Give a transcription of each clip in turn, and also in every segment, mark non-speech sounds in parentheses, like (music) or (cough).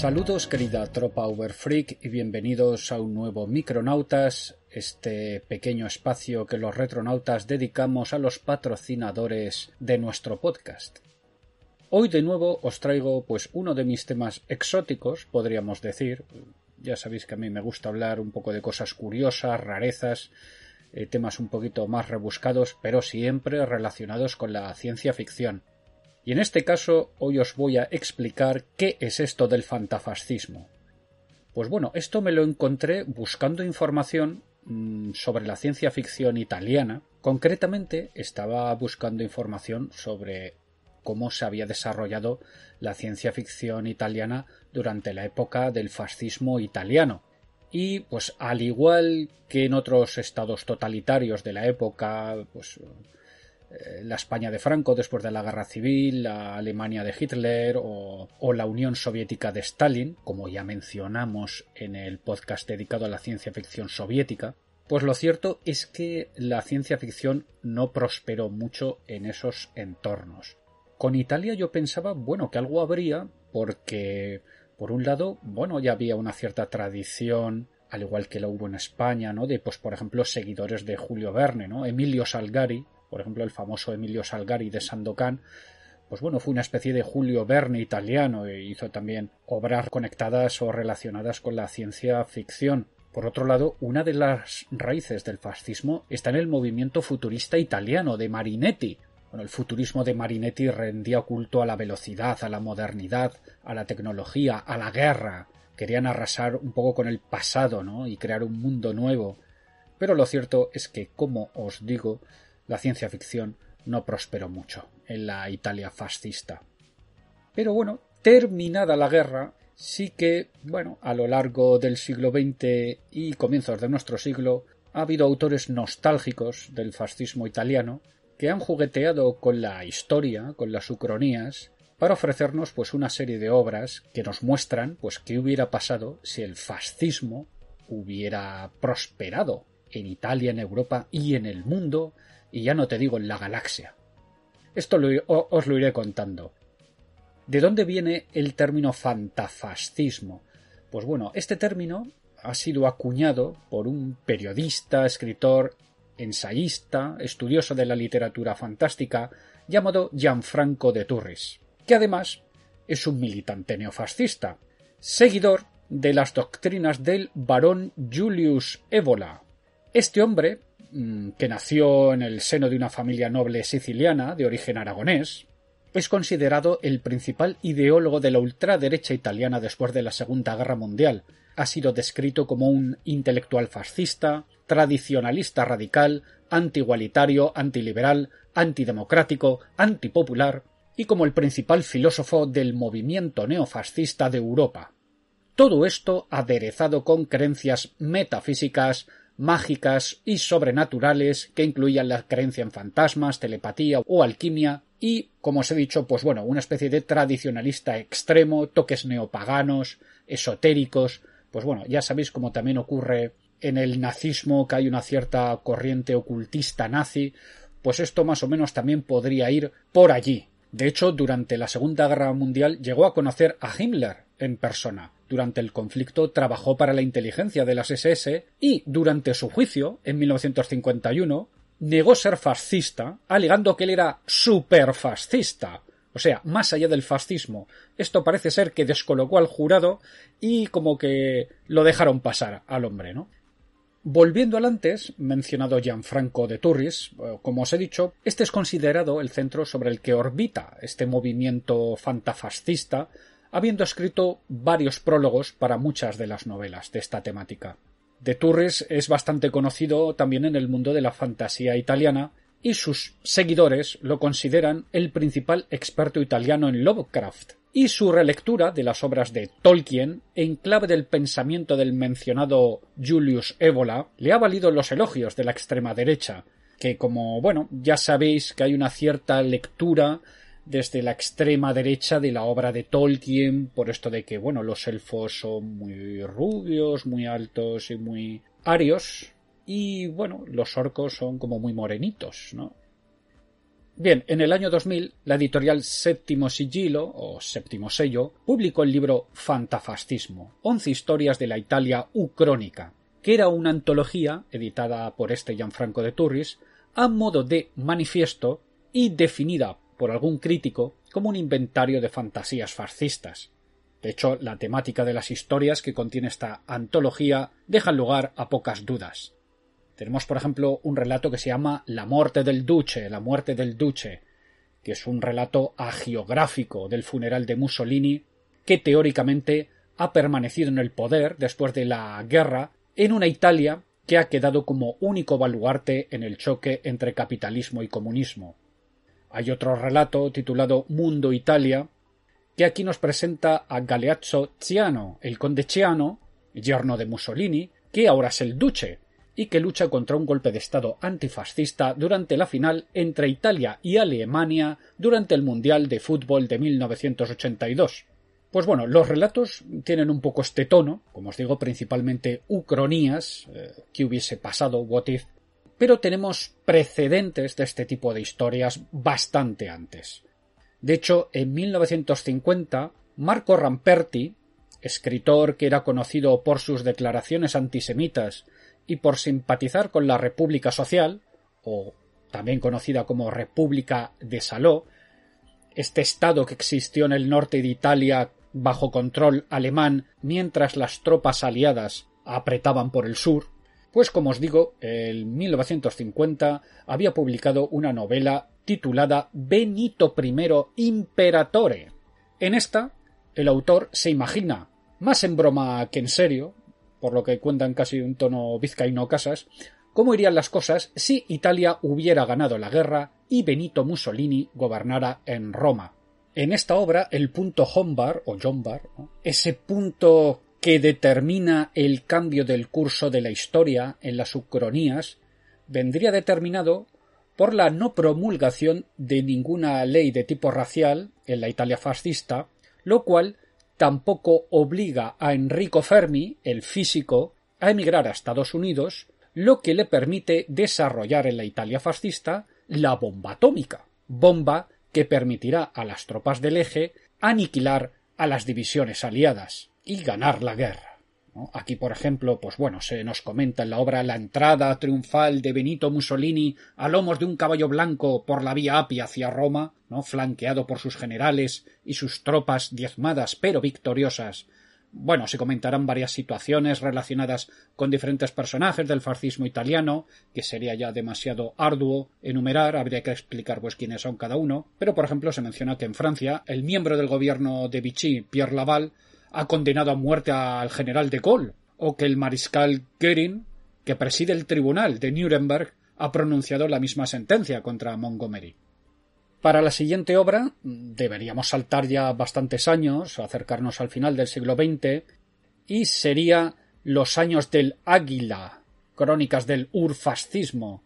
Saludos querida tropa Uberfreak y bienvenidos a un nuevo Micronautas, este pequeño espacio que los retronautas dedicamos a los patrocinadores de nuestro podcast. Hoy de nuevo os traigo pues uno de mis temas exóticos, podríamos decir. Ya sabéis que a mí me gusta hablar un poco de cosas curiosas, rarezas, eh, temas un poquito más rebuscados, pero siempre relacionados con la ciencia ficción. Y en este caso hoy os voy a explicar qué es esto del fantafascismo. Pues bueno, esto me lo encontré buscando información mm, sobre la ciencia ficción italiana. Concretamente estaba buscando información sobre cómo se había desarrollado la ciencia ficción italiana durante la época del fascismo italiano. Y pues al igual que en otros estados totalitarios de la época, pues la España de Franco después de la Guerra Civil, la Alemania de Hitler o, la Unión Soviética de Stalin, como ya mencionamos en el podcast dedicado a la ciencia ficción soviética, pues lo cierto es que la ciencia ficción no prosperó mucho en esos entornos. Con Italia yo pensaba, bueno, que algo habría, porque, por un lado, bueno, ya había una cierta tradición al igual que lo hubo en España, ¿no? De, pues, por ejemplo, seguidores de Julio Verne, ¿no? Emilio Salgari, por ejemplo, el famoso Emilio Salgari de Sandokan, pues bueno, fue una especie de Julio Verne italiano e hizo también obras conectadas o relacionadas con la ciencia ficción. Por otro lado, una de las raíces del fascismo está en el movimiento futurista italiano de Marinetti. Bueno, el futurismo de Marinetti rendía culto a la velocidad, a la modernidad, a la tecnología, a la guerra. Querían arrasar un poco con el pasado, ¿no? y crear un mundo nuevo. Pero lo cierto es que, como os digo, la ciencia ficción no prosperó mucho en la Italia fascista. Pero bueno, terminada la guerra, sí que, bueno, a lo largo del siglo XX y comienzos de nuestro siglo, ha habido autores nostálgicos del fascismo italiano que han jugueteado con la historia, con las ucronías, para ofrecernos pues una serie de obras que nos muestran pues qué hubiera pasado si el fascismo hubiera prosperado en Italia, en Europa y en el mundo y ya no te digo en la galaxia. Esto os lo iré contando. ¿De dónde viene el término fantafascismo? Pues bueno, este término ha sido acuñado por un periodista, escritor, ensayista, estudioso de la literatura fantástica, llamado Gianfranco de Turris, que además es un militante neofascista, seguidor de las doctrinas del barón Julius Evola. Este hombre que nació en el seno de una familia noble siciliana de origen aragonés, es considerado el principal ideólogo de la ultraderecha italiana después de la Segunda Guerra Mundial. Ha sido descrito como un intelectual fascista, tradicionalista radical, antigualitario, antiliberal, antidemocrático, antipopular y como el principal filósofo del movimiento neofascista de Europa. Todo esto aderezado con creencias metafísicas, mágicas y sobrenaturales que incluían la creencia en fantasmas, telepatía o alquimia y, como os he dicho, pues bueno, una especie de tradicionalista extremo, toques neopaganos, esotéricos, pues bueno, ya sabéis como también ocurre en el nazismo que hay una cierta corriente ocultista nazi, pues esto más o menos también podría ir por allí. De hecho, durante la Segunda Guerra Mundial llegó a conocer a Himmler en persona, durante el conflicto trabajó para la inteligencia de las SS y, durante su juicio, en 1951, negó ser fascista, alegando que él era superfascista. O sea, más allá del fascismo. Esto parece ser que descolocó al jurado y como que lo dejaron pasar al hombre, ¿no? Volviendo al antes mencionado Gianfranco de Turris, eh, como os he dicho, este es considerado el centro sobre el que orbita este movimiento fantafascista habiendo escrito varios prólogos para muchas de las novelas de esta temática. De Turres es bastante conocido también en el mundo de la fantasía italiana y sus seguidores lo consideran el principal experto italiano en Lovecraft, y su relectura de las obras de Tolkien en clave del pensamiento del mencionado Julius Evola le ha valido los elogios de la extrema derecha, que como bueno, ya sabéis que hay una cierta lectura desde la extrema derecha de la obra de Tolkien, por esto de que, bueno, los elfos son muy rubios, muy altos y muy arios, y bueno, los orcos son como muy morenitos, ¿no? Bien, en el año 2000, la editorial Séptimo Sigilo, o Séptimo Sello, publicó el libro Fantafascismo, once historias de la Italia ucrónica, que era una antología editada por este Gianfranco de Turris, a modo de manifiesto y definida por algún crítico como un inventario de fantasías fascistas. De hecho, la temática de las historias que contiene esta antología deja lugar a pocas dudas. Tenemos, por ejemplo, un relato que se llama La muerte del duce, la muerte del duce, que es un relato agiográfico del funeral de Mussolini, que teóricamente ha permanecido en el poder después de la guerra en una Italia que ha quedado como único baluarte en el choque entre capitalismo y comunismo. Hay otro relato titulado Mundo Italia, que aquí nos presenta a Galeazzo Ciano, el conde Ciano, yerno de Mussolini, que ahora es el duce, y que lucha contra un golpe de Estado antifascista durante la final entre Italia y Alemania durante el Mundial de Fútbol de 1982. Pues bueno, los relatos tienen un poco este tono, como os digo, principalmente ucronías, eh, que hubiese pasado, what if, pero tenemos precedentes de este tipo de historias bastante antes. De hecho, en 1950, Marco Ramperti, escritor que era conocido por sus declaraciones antisemitas y por simpatizar con la República Social, o también conocida como República de Saló, este estado que existió en el norte de Italia bajo control alemán mientras las tropas aliadas apretaban por el sur, pues como os digo, en 1950 había publicado una novela titulada Benito I Imperatore. En esta, el autor se imagina, más en broma que en serio, por lo que cuentan casi un tono vizcaíno casas, cómo irían las cosas si Italia hubiera ganado la guerra y Benito Mussolini gobernara en Roma. En esta obra, el punto Hombar o Jombar, ese punto que determina el cambio del curso de la historia en las ucronías, vendría determinado por la no promulgación de ninguna ley de tipo racial en la Italia fascista, lo cual tampoco obliga a Enrico Fermi, el físico, a emigrar a Estados Unidos, lo que le permite desarrollar en la Italia fascista la bomba atómica, bomba que permitirá a las tropas del eje aniquilar a las divisiones aliadas y ganar la guerra. Aquí, por ejemplo, pues bueno, se nos comenta en la obra la entrada triunfal de Benito Mussolini a lomos de un caballo blanco por la vía Apia hacia Roma, ¿no? flanqueado por sus generales y sus tropas diezmadas pero victoriosas. Bueno, se comentarán varias situaciones relacionadas con diferentes personajes del fascismo italiano, que sería ya demasiado arduo enumerar, habría que explicar pues quiénes son cada uno, pero por ejemplo se menciona que en Francia el miembro del gobierno de Vichy, Pierre Laval, ha condenado a muerte al general de Gaulle, o que el mariscal Goering, que preside el tribunal de Nuremberg, ha pronunciado la misma sentencia contra Montgomery. Para la siguiente obra deberíamos saltar ya bastantes años, acercarnos al final del siglo XX, y sería Los años del Águila, Crónicas del Urfascismo,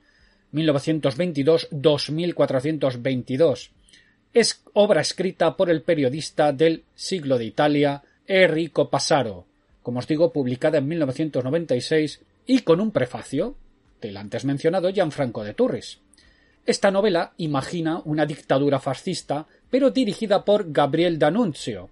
1922-2422. Es obra escrita por el periodista del siglo de Italia Enrico Passaro, como os digo, publicada en 1996 y con un prefacio del antes mencionado Gianfranco de Turris. Esta novela imagina una dictadura fascista, pero dirigida por Gabriel D'Annunzio,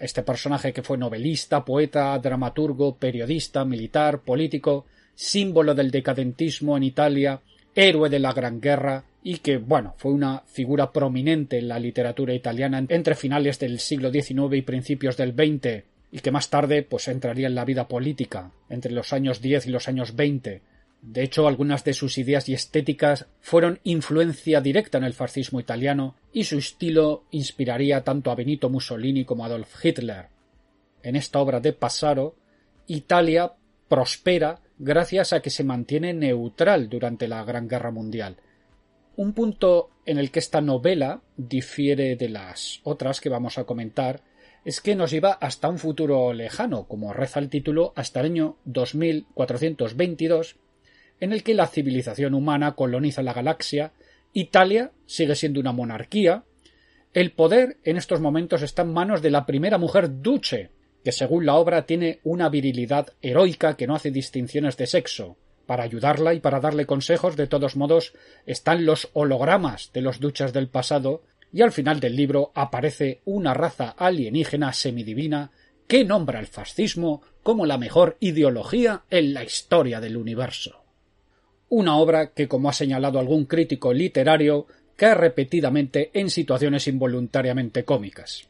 este personaje que fue novelista, poeta, dramaturgo, periodista, militar, político, símbolo del decadentismo en Italia, héroe de la Gran Guerra y que, bueno, fue una figura prominente en la literatura italiana entre finales del siglo XIX y principios del XX y que más tarde pues entraría en la vida política entre los años 10 y los años 20. De hecho, algunas de sus ideas y estéticas fueron influencia directa en el fascismo italiano y su estilo inspiraría tanto a Benito Mussolini como a Adolf Hitler. En esta obra de Passaro, Italia prospera gracias a que se mantiene neutral durante la Gran Guerra Mundial. Un punto en el que esta novela difiere de las otras que vamos a comentar es que nos lleva hasta un futuro lejano, como reza el título, hasta el año 2422, en el que la civilización humana coloniza la galaxia, Italia sigue siendo una monarquía, el poder en estos momentos está en manos de la primera mujer duce, que según la obra tiene una virilidad heroica que no hace distinciones de sexo, Para ayudarla y para darle consejos, de todos modos, están los hologramas de los duchas del pasado, y al final del libro aparece una raza alienígena semidivina que nombra el fascismo como la mejor ideología en la historia del universo. Una obra que, como ha señalado algún crítico literario, cae repetidamente en situaciones involuntariamente cómicas.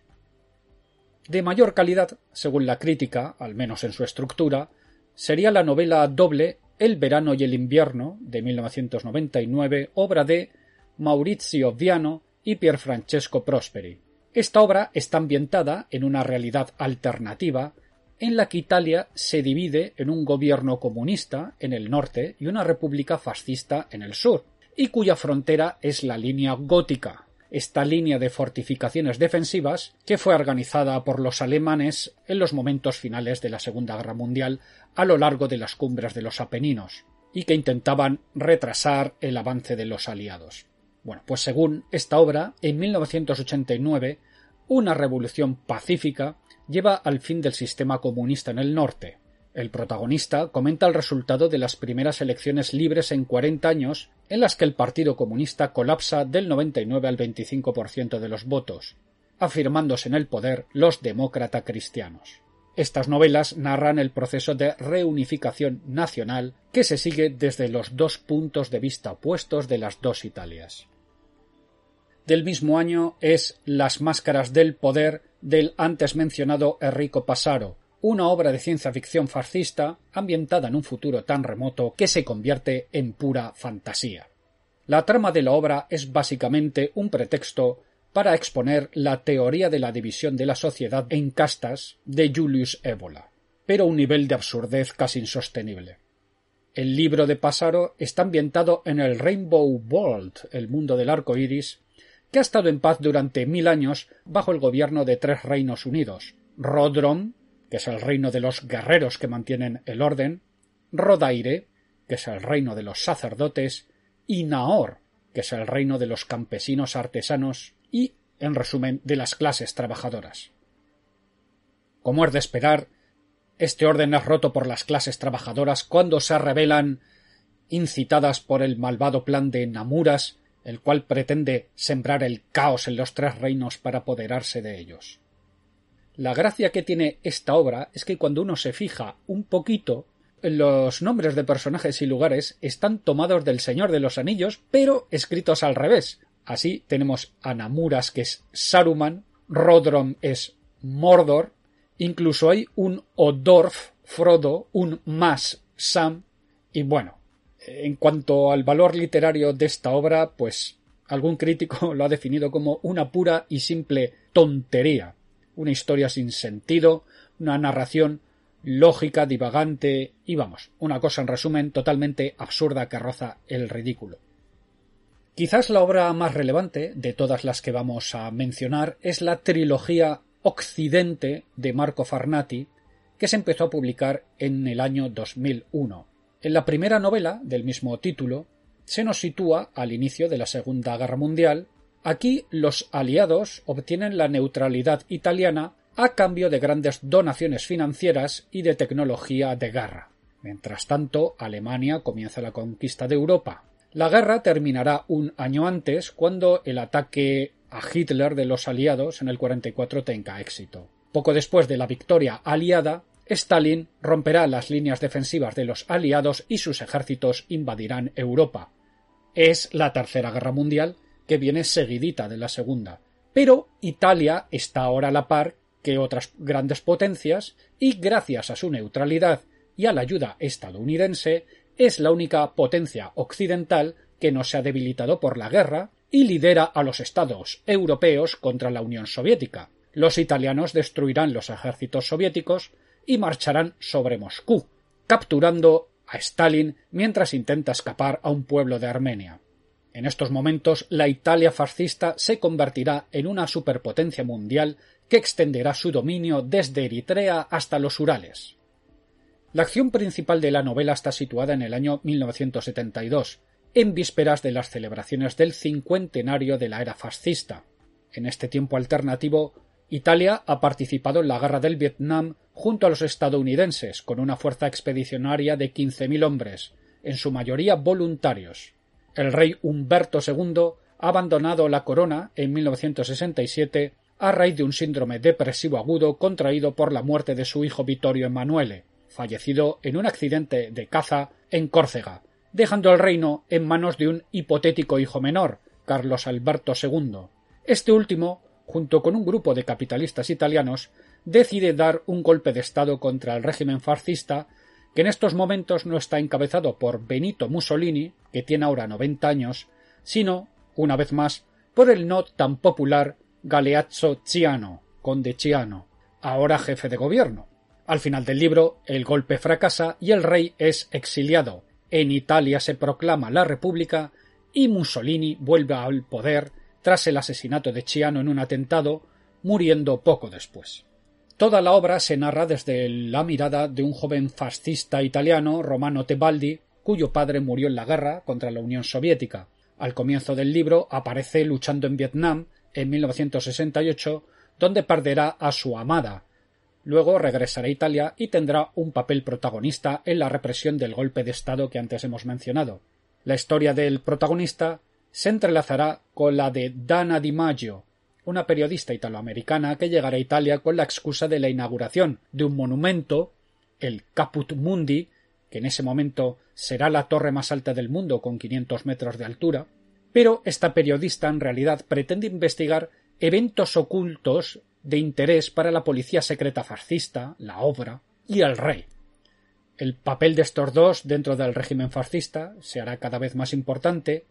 De mayor calidad, según la crítica, al menos en su estructura, sería la novela doble El verano y el invierno de 1999, obra de Maurizio Viano y Pierfrancesco Prosperi. Esta obra está ambientada en una realidad alternativa en la que Italia se divide en un gobierno comunista en el norte y una república fascista en el sur, y cuya frontera es la línea gótica, esta línea de fortificaciones defensivas que fue organizada por los alemanes en los momentos finales de la Segunda Guerra Mundial a lo largo de las cumbres de los Apeninos y que intentaban retrasar el avance de los aliados. Bueno, pues según esta obra, en 1989, una revolución pacífica lleva al fin del sistema comunista en el norte, el protagonista comenta el resultado de las primeras elecciones libres en 40 años, en las que el Partido Comunista colapsa del 99 al 25% de los votos, afirmándose en el poder los demócrata cristianos. Estas novelas narran el proceso de reunificación nacional que se sigue desde los dos puntos de vista opuestos de las dos Italias. Del mismo año es Las máscaras del poder del antes mencionado Enrico Passaro, una obra de ciencia ficción fascista ambientada en un futuro tan remoto que se convierte en pura fantasía. La trama de la obra es básicamente un pretexto para exponer la teoría de la división de la sociedad en castas de Julius Evola, pero un nivel de absurdez casi insostenible. El libro de Pasaro está ambientado en el Rainbow World, el mundo del arco iris, que ha estado en paz durante mil años bajo el gobierno de tres reinos unidos Rodron, que es el reino de los guerreros que mantienen el orden, Rodaire, que es el reino de los sacerdotes, y Naor, que es el reino de los campesinos artesanos y, en resumen, de las clases trabajadoras. Como es de esperar, este orden es roto por las clases trabajadoras cuando se rebelan, incitadas por el malvado plan de Namuras, el cual pretende sembrar el caos en los tres reinos para apoderarse de ellos. La gracia que tiene esta obra es que cuando uno se fija un poquito, los nombres de personajes y lugares están tomados del Señor de los Anillos, pero escritos al revés. Así tenemos a Namuras, que es Saruman, Rodrom es Mordor, incluso hay un Odorf, Frodo, un Mas, Sam, y bueno, en cuanto al valor literario de esta obra, pues algún crítico (laughs) lo ha definido como una pura y simple tontería una historia sin sentido, una narración lógica, divagante y vamos, una cosa en resumen totalmente absurda que roza el ridículo. Quizás la obra más relevante de todas las que vamos a mencionar es la trilogía Occidente de Marco Farnati, que se empezó a publicar en el año 2001. En la primera novela, del mismo título, se nos sitúa al inicio de la Segunda Guerra Mundial Aquí los aliados obtienen la neutralidad italiana a cambio de grandes donaciones financieras y de tecnología de guerra. Mientras tanto, Alemania comienza la conquista de Europa. La guerra terminará un año antes cuando el ataque a Hitler de los aliados en el 44 tenga éxito. Poco después de la victoria aliada, Stalin romperá las líneas defensivas de los aliados y sus ejércitos invadirán Europa. Es la Tercera Guerra Mundial que viene seguidita de la segunda. Pero Italia está ahora a la par que otras grandes potencias y gracias a su neutralidad y a la ayuda estadounidense es la única potencia occidental que no se ha debilitado por la guerra y lidera a los estados europeos contra la Unión Soviética. Los italianos destruirán los ejércitos soviéticos y marcharán sobre Moscú, capturando a Stalin mientras intenta escapar a un pueblo de Armenia. En estos momentos, la Italia fascista se convertirá en una superpotencia mundial que extenderá su dominio desde Eritrea hasta los Urales. La acción principal de la novela está situada en el año 1972, en vísperas de las celebraciones del cincuentenario de la era fascista. En este tiempo alternativo, Italia ha participado en la guerra del Vietnam junto a los estadounidenses, con una fuerza expedicionaria de 15.000 hombres, en su mayoría voluntarios. El rey Humberto II ha abandonado la corona en 1967 a raíz de un síndrome depresivo agudo contraído por la muerte de su hijo Vittorio Emanuele, fallecido en un accidente de caza en Córcega, dejando el reino en manos de un hipotético hijo menor, Carlos Alberto II. Este último, junto con un grupo de capitalistas italianos, decide dar un golpe de Estado contra el régimen fascista, que en estos momentos no está encabezado por Benito Mussolini, que tiene ahora 90 años, sino, una vez más, por el no tan popular Galeazzo Ciano, conde Ciano, ahora jefe de gobierno. Al final del libro, el golpe fracasa y el rey es exiliado. En Italia se proclama la República y Mussolini vuelve al poder tras el asesinato de Ciano en un atentado, muriendo poco después. Toda la obra se narra desde la mirada de un joven fascista italiano, Romano Tebaldi, cuyo padre murió en la guerra contra la Unión Soviética. Al comienzo del libro aparece luchando en Vietnam en 1968, donde perderá a su amada. Luego regresará a Italia y tendrá un papel protagonista en la represión del golpe de Estado que antes hemos mencionado. La historia del protagonista se entrelazará con la de Dana Di Maggio, una periodista italoamericana que llegará a Italia con la excusa de la inauguración de un monumento, el Caput Mundi, en ese momento será la torre más alta del mundo con 500 metros de altura, pero esta periodista en realidad pretende investigar eventos ocultos de interés para la policía secreta fascista, la obra y el rey. El papel de estos dos dentro del régimen fascista se hará cada vez más importante,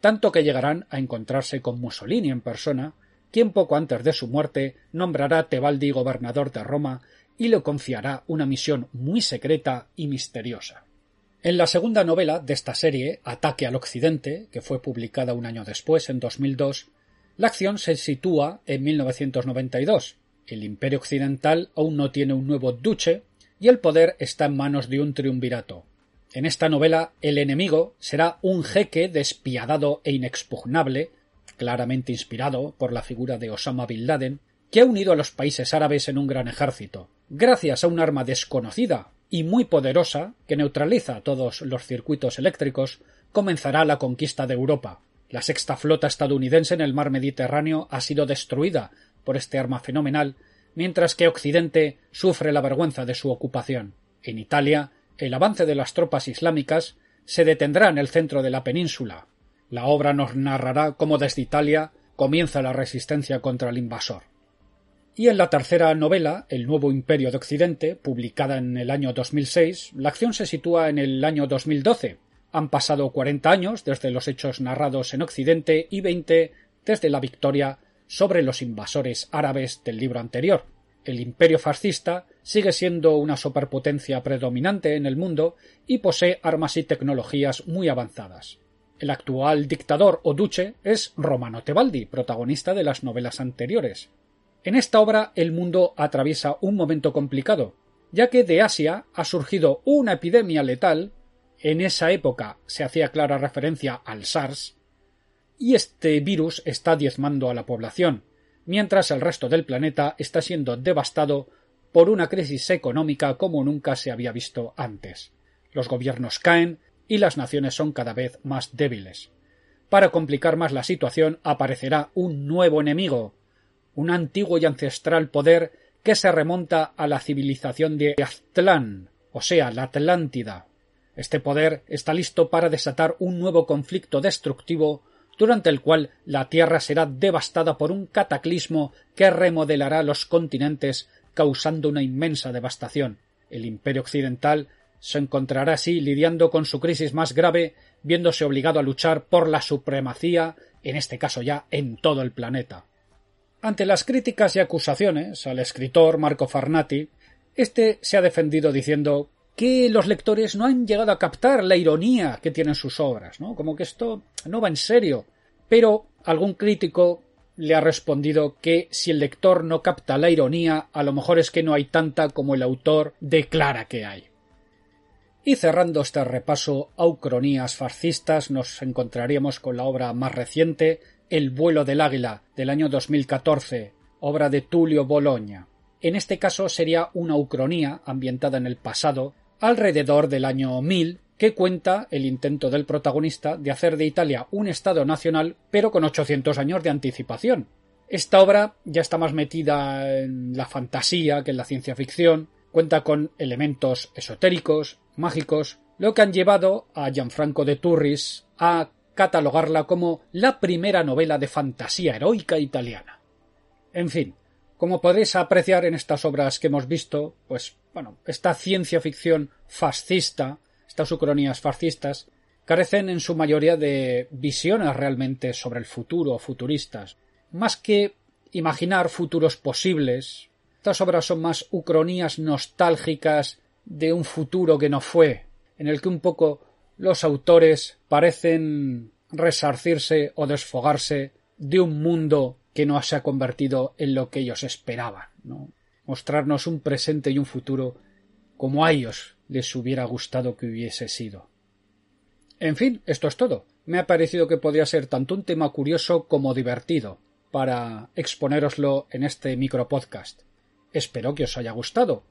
tanto que llegarán a encontrarse con Mussolini en persona, quien poco antes de su muerte nombrará a Tebaldi gobernador de Roma y le confiará una misión muy secreta y misteriosa. En la segunda novela de esta serie, Ataque al Occidente, que fue publicada un año después, en 2002, la acción se sitúa en 1992. El Imperio Occidental aún no tiene un nuevo duce y el poder está en manos de un triunvirato. En esta novela, el enemigo será un jeque despiadado e inexpugnable, claramente inspirado por la figura de Osama Bin Laden, que ha unido a los países árabes en un gran ejército, gracias a un arma desconocida y muy poderosa que neutraliza todos los circuitos eléctricos, comenzará la conquista de Europa. La sexta flota estadounidense en el mar Mediterráneo ha sido destruida por este arma fenomenal, mientras que Occidente sufre la vergüenza de su ocupación. En Italia, el avance de las tropas islámicas se detendrá en el centro de la península. La obra nos narrará cómo desde Italia comienza la resistencia contra el invasor. Y en la tercera novela, El nuevo imperio de Occidente, publicada en el año 2006, la acción se sitúa en el año 2012. Han pasado 40 años desde los hechos narrados en Occidente y 20 desde la victoria sobre los invasores árabes del libro anterior. El imperio fascista sigue siendo una superpotencia predominante en el mundo y posee armas y tecnologías muy avanzadas. El actual dictador o duce es Romano Tebaldi, protagonista de las novelas anteriores. En esta obra el mundo atraviesa un momento complicado, ya que de Asia ha surgido una epidemia letal, en esa época se hacía clara referencia al SARS, y este virus está diezmando a la población, mientras el resto del planeta está siendo devastado por una crisis económica como nunca se había visto antes. Los gobiernos caen y las naciones son cada vez más débiles. Para complicar más la situación aparecerá un nuevo enemigo, un antiguo y ancestral poder que se remonta a la civilización de Aztlán, o sea, la Atlántida. Este poder está listo para desatar un nuevo conflicto destructivo durante el cual la Tierra será devastada por un cataclismo que remodelará los continentes causando una inmensa devastación. El Imperio Occidental se encontrará así lidiando con su crisis más grave, viéndose obligado a luchar por la supremacía, en este caso ya en todo el planeta. Ante las críticas y acusaciones al escritor Marco Farnati, este se ha defendido diciendo que los lectores no han llegado a captar la ironía que tienen sus obras, ¿no? Como que esto no va en serio. Pero algún crítico le ha respondido que si el lector no capta la ironía, a lo mejor es que no hay tanta como el autor declara que hay. Y cerrando este repaso a ucronías fascistas, nos encontraríamos con la obra más reciente, el vuelo del águila del año 2014, obra de Tulio Bologna. En este caso sería una ucronía ambientada en el pasado, alrededor del año 1000, que cuenta el intento del protagonista de hacer de Italia un Estado nacional, pero con 800 años de anticipación. Esta obra ya está más metida en la fantasía que en la ciencia ficción, cuenta con elementos esotéricos, mágicos, lo que han llevado a Gianfranco de Turris a catalogarla como la primera novela de fantasía heroica italiana. En fin, como podréis apreciar en estas obras que hemos visto, pues bueno, esta ciencia ficción fascista estas ucronías fascistas carecen en su mayoría de visiones realmente sobre el futuro, futuristas. Más que imaginar futuros posibles, estas obras son más ucronías nostálgicas de un futuro que no fue, en el que un poco los autores parecen resarcirse o desfogarse de un mundo que no se ha convertido en lo que ellos esperaban, ¿no? mostrarnos un presente y un futuro como a ellos les hubiera gustado que hubiese sido. En fin, esto es todo. Me ha parecido que podría ser tanto un tema curioso como divertido para exponéroslo en este micropodcast. Espero que os haya gustado.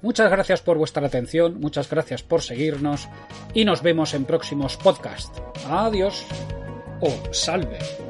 Muchas gracias por vuestra atención, muchas gracias por seguirnos y nos vemos en próximos podcasts. Adiós o salve.